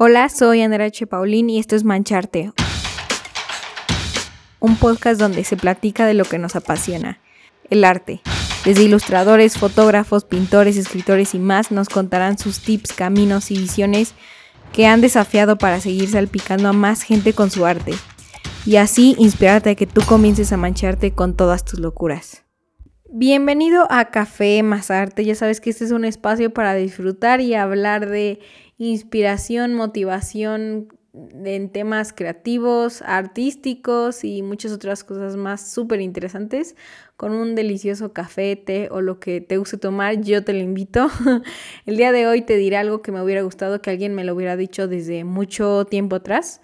Hola, soy Andrea H. Paulín y esto es Mancharte, un podcast donde se platica de lo que nos apasiona, el arte. Desde ilustradores, fotógrafos, pintores, escritores y más nos contarán sus tips, caminos y visiones que han desafiado para seguir salpicando a más gente con su arte y así inspirarte a que tú comiences a mancharte con todas tus locuras. Bienvenido a Café Más Arte. Ya sabes que este es un espacio para disfrutar y hablar de inspiración, motivación en temas creativos, artísticos y muchas otras cosas más súper interesantes con un delicioso café, té o lo que te guste tomar, yo te lo invito. El día de hoy te diré algo que me hubiera gustado que alguien me lo hubiera dicho desde mucho tiempo atrás.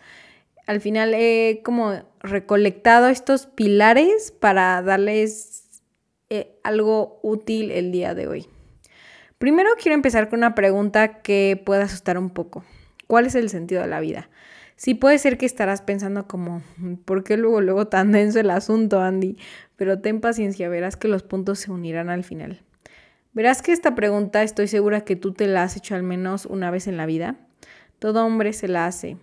Al final he como recolectado estos pilares para darles eh, algo útil el día de hoy. Primero quiero empezar con una pregunta que pueda asustar un poco. ¿Cuál es el sentido de la vida? Sí puede ser que estarás pensando como, ¿por qué luego, luego tan denso el asunto, Andy? Pero ten paciencia, verás que los puntos se unirán al final. Verás que esta pregunta estoy segura que tú te la has hecho al menos una vez en la vida. Todo hombre se la hace.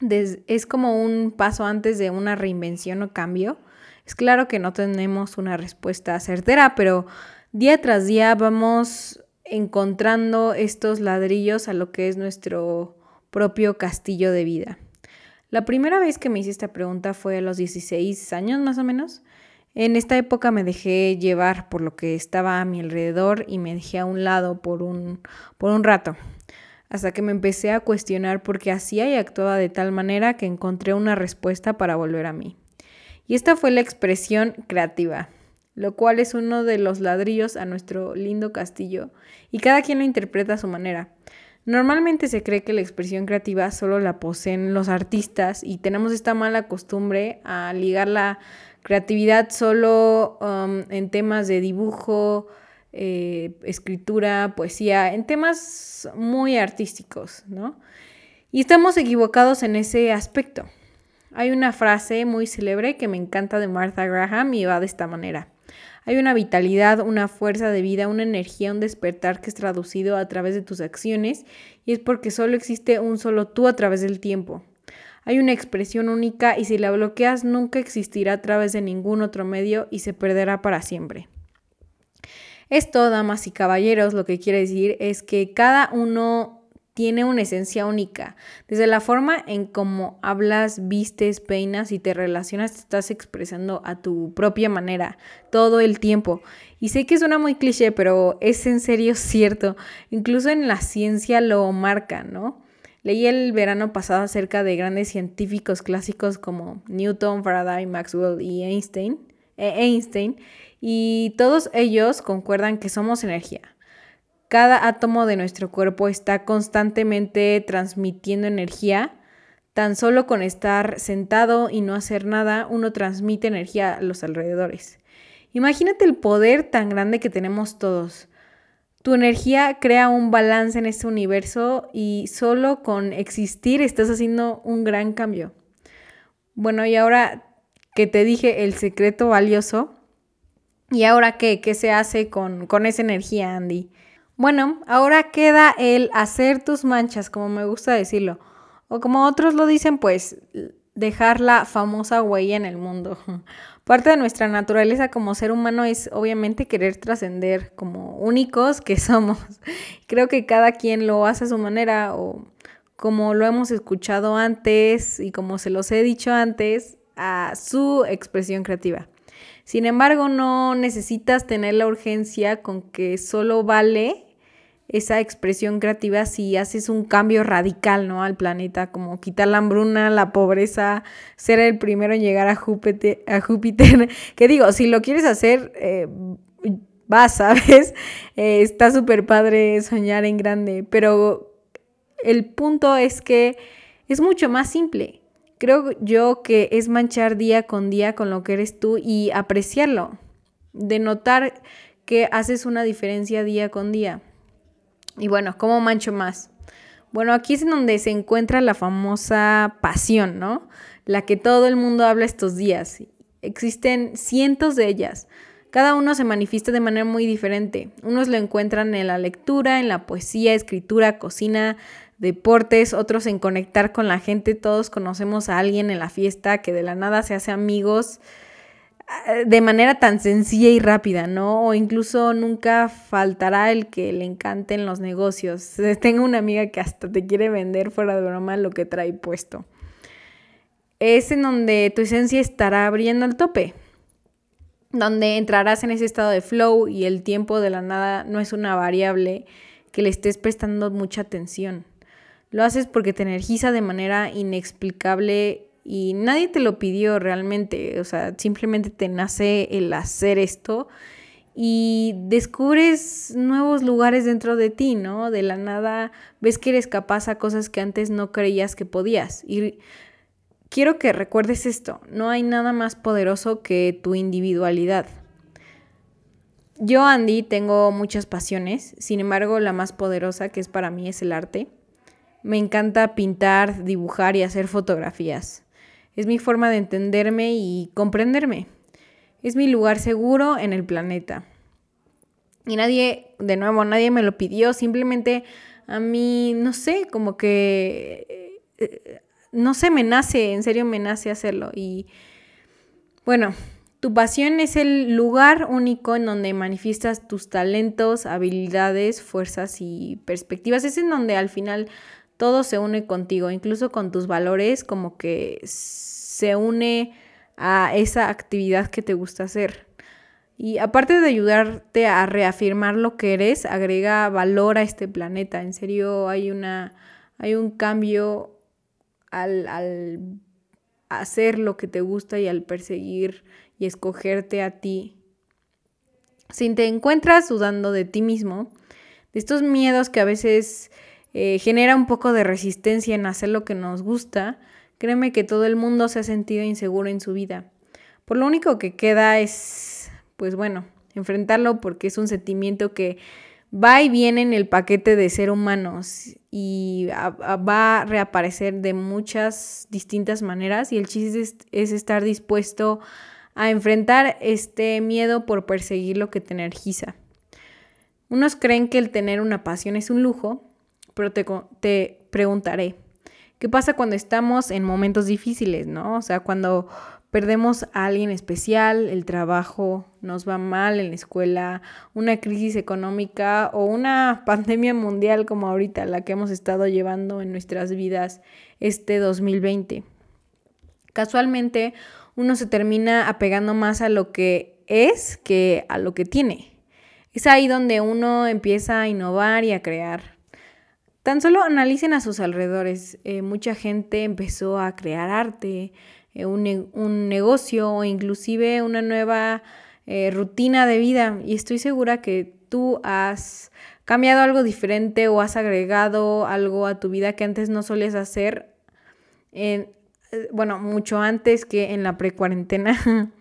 es como un paso antes de una reinvención o cambio. Es claro que no tenemos una respuesta certera, pero día tras día vamos encontrando estos ladrillos a lo que es nuestro propio castillo de vida. La primera vez que me hice esta pregunta fue a los 16 años más o menos. En esta época me dejé llevar por lo que estaba a mi alrededor y me dejé a un lado por un, por un rato, hasta que me empecé a cuestionar por qué hacía y actuaba de tal manera que encontré una respuesta para volver a mí. Y esta fue la expresión creativa lo cual es uno de los ladrillos a nuestro lindo castillo, y cada quien lo interpreta a su manera. Normalmente se cree que la expresión creativa solo la poseen los artistas y tenemos esta mala costumbre a ligar la creatividad solo um, en temas de dibujo, eh, escritura, poesía, en temas muy artísticos, ¿no? Y estamos equivocados en ese aspecto. Hay una frase muy célebre que me encanta de Martha Graham y va de esta manera. Hay una vitalidad, una fuerza de vida, una energía, un despertar que es traducido a través de tus acciones y es porque solo existe un solo tú a través del tiempo. Hay una expresión única y si la bloqueas nunca existirá a través de ningún otro medio y se perderá para siempre. Esto, damas y caballeros, lo que quiere decir es que cada uno tiene una esencia única. Desde la forma en cómo hablas, vistes, peinas y te relacionas, te estás expresando a tu propia manera todo el tiempo. Y sé que suena muy cliché, pero es en serio cierto. Incluso en la ciencia lo marca, ¿no? Leí el verano pasado acerca de grandes científicos clásicos como Newton, Faraday, Maxwell y Einstein, e Einstein y todos ellos concuerdan que somos energía cada átomo de nuestro cuerpo está constantemente transmitiendo energía. Tan solo con estar sentado y no hacer nada, uno transmite energía a los alrededores. Imagínate el poder tan grande que tenemos todos. Tu energía crea un balance en este universo y solo con existir estás haciendo un gran cambio. Bueno, y ahora que te dije el secreto valioso, ¿y ahora qué? ¿Qué se hace con, con esa energía, Andy? Bueno, ahora queda el hacer tus manchas, como me gusta decirlo. O como otros lo dicen, pues dejar la famosa huella en el mundo. Parte de nuestra naturaleza como ser humano es obviamente querer trascender como únicos que somos. Creo que cada quien lo hace a su manera o como lo hemos escuchado antes y como se los he dicho antes, a su expresión creativa. Sin embargo, no necesitas tener la urgencia con que solo vale esa expresión creativa si haces un cambio radical, ¿no? Al planeta, como quitar la hambruna, la pobreza, ser el primero en llegar a Júpiter, a Júpiter. que digo, si lo quieres hacer, eh, vas, ¿sabes? Eh, está súper padre soñar en grande, pero el punto es que es mucho más simple. Creo yo que es manchar día con día con lo que eres tú y apreciarlo, de notar que haces una diferencia día con día. Y bueno, ¿cómo mancho más? Bueno, aquí es en donde se encuentra la famosa pasión, ¿no? La que todo el mundo habla estos días. Existen cientos de ellas. Cada uno se manifiesta de manera muy diferente. Unos lo encuentran en la lectura, en la poesía, escritura, cocina, deportes, otros en conectar con la gente. Todos conocemos a alguien en la fiesta que de la nada se hace amigos de manera tan sencilla y rápida, ¿no? O incluso nunca faltará el que le encanten los negocios. Tengo una amiga que hasta te quiere vender fuera de broma lo que trae puesto. Es en donde tu esencia estará abriendo al tope, donde entrarás en ese estado de flow y el tiempo de la nada no es una variable que le estés prestando mucha atención. Lo haces porque te energiza de manera inexplicable y nadie te lo pidió realmente, o sea, simplemente te nace el hacer esto y descubres nuevos lugares dentro de ti, ¿no? De la nada ves que eres capaz a cosas que antes no creías que podías. Y quiero que recuerdes esto, no hay nada más poderoso que tu individualidad. Yo, Andy, tengo muchas pasiones, sin embargo, la más poderosa que es para mí es el arte. Me encanta pintar, dibujar y hacer fotografías. Es mi forma de entenderme y comprenderme. Es mi lugar seguro en el planeta. Y nadie, de nuevo, nadie me lo pidió, simplemente a mí, no sé, como que, eh, no sé, me nace, en serio me nace hacerlo. Y bueno, tu pasión es el lugar único en donde manifiestas tus talentos, habilidades, fuerzas y perspectivas. Es en donde al final todo se une contigo, incluso con tus valores, como que se une a esa actividad que te gusta hacer. Y aparte de ayudarte a reafirmar lo que eres, agrega valor a este planeta. En serio, hay una hay un cambio al, al hacer lo que te gusta y al perseguir y escogerte a ti. Si te encuentras dudando de ti mismo, de estos miedos que a veces eh, genera un poco de resistencia en hacer lo que nos gusta, créeme que todo el mundo se ha sentido inseguro en su vida. Por lo único que queda es, pues bueno, enfrentarlo porque es un sentimiento que va y viene en el paquete de ser humanos y va a reaparecer de muchas distintas maneras y el chiste es, es, estar dispuesto a enfrentar este miedo por perseguir lo que te energiza. Unos creen que el tener una pasión es un lujo pero te, preguntaré, ¿qué pasa cuando estamos en momentos difíciles, no? O sea, cuando perdemos a alguien especial, el trabajo nos va mal en la escuela, una crisis económica o una pandemia mundial como ahorita la que hemos estado llevando en nuestras vidas este 2020. Casualmente uno se termina apegando más a lo que es que a lo que tiene. Es ahí donde uno empieza a innovar y a crear. Tan solo analicen a sus alrededores. Eh, mucha gente empezó a crear arte, eh, un, negocio o inclusive una nueva eh, rutina de vida. Y estoy segura que tú has cambiado algo diferente o has agregado algo a tu vida que antes no solías hacer. bueno, mucho antes que en la precuarentena.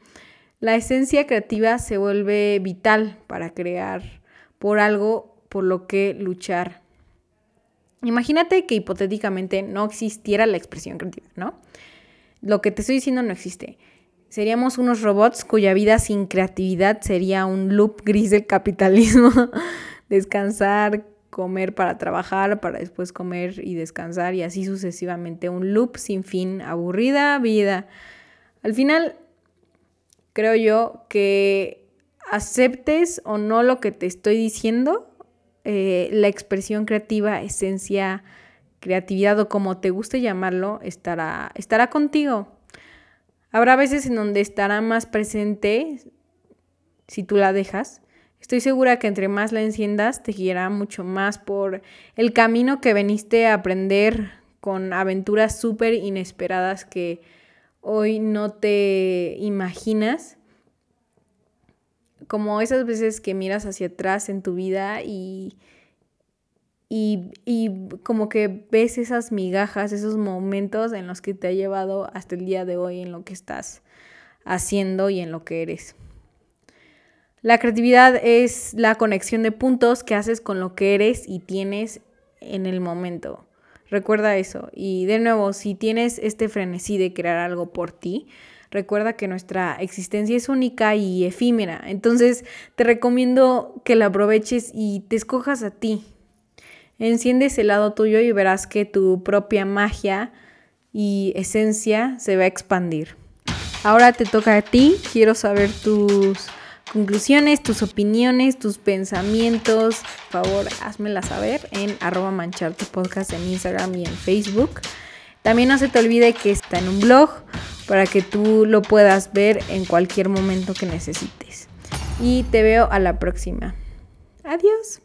la esencia creativa se vuelve vital para crear por algo por lo que luchar. Imagínate que hipotéticamente no existiera la expresión creativa, ¿no? Lo que te estoy diciendo no existe. Seríamos unos robots cuya vida sin creatividad sería un loop gris del capitalismo. Descansar, comer para trabajar, para después comer y descansar y así sucesivamente. Un loop sin fin, aburrida vida. Al final, creo yo que aceptes o no lo que te estoy diciendo, eh, la expresión creativa, esencia, creatividad o como te guste llamarlo, estará, estará contigo. Habrá veces en donde estará más presente si tú la dejas. Estoy segura que entre más la enciendas te guiará mucho más por el camino que veniste a aprender con aventuras súper inesperadas que hoy no te imaginas como esas veces que miras hacia atrás en tu vida y, y, como que ves esas migajas, esos momentos en los que te ha llevado hasta el día de hoy en lo que estás haciendo y en lo que eres. La creatividad es la conexión de puntos que haces con lo que eres y tienes en el momento. Recuerda eso. Y de nuevo, si tienes este frenesí de crear algo por ti, Recuerda que nuestra existencia es única y efímera. Entonces te recomiendo que la aproveches y te escojas a ti. Enciende ese lado tuyo y verás que tu propia magia y esencia se va a expandir. Ahora te toca a ti, quiero saber tus conclusiones, tus opiniones, tus pensamientos. Por favor, házmela saber en arroba mancharte podcast en Instagram y en Facebook. También no se te olvide que está en un blog para que tú lo puedas ver en cualquier momento que necesites. Y te veo a la próxima. Adiós.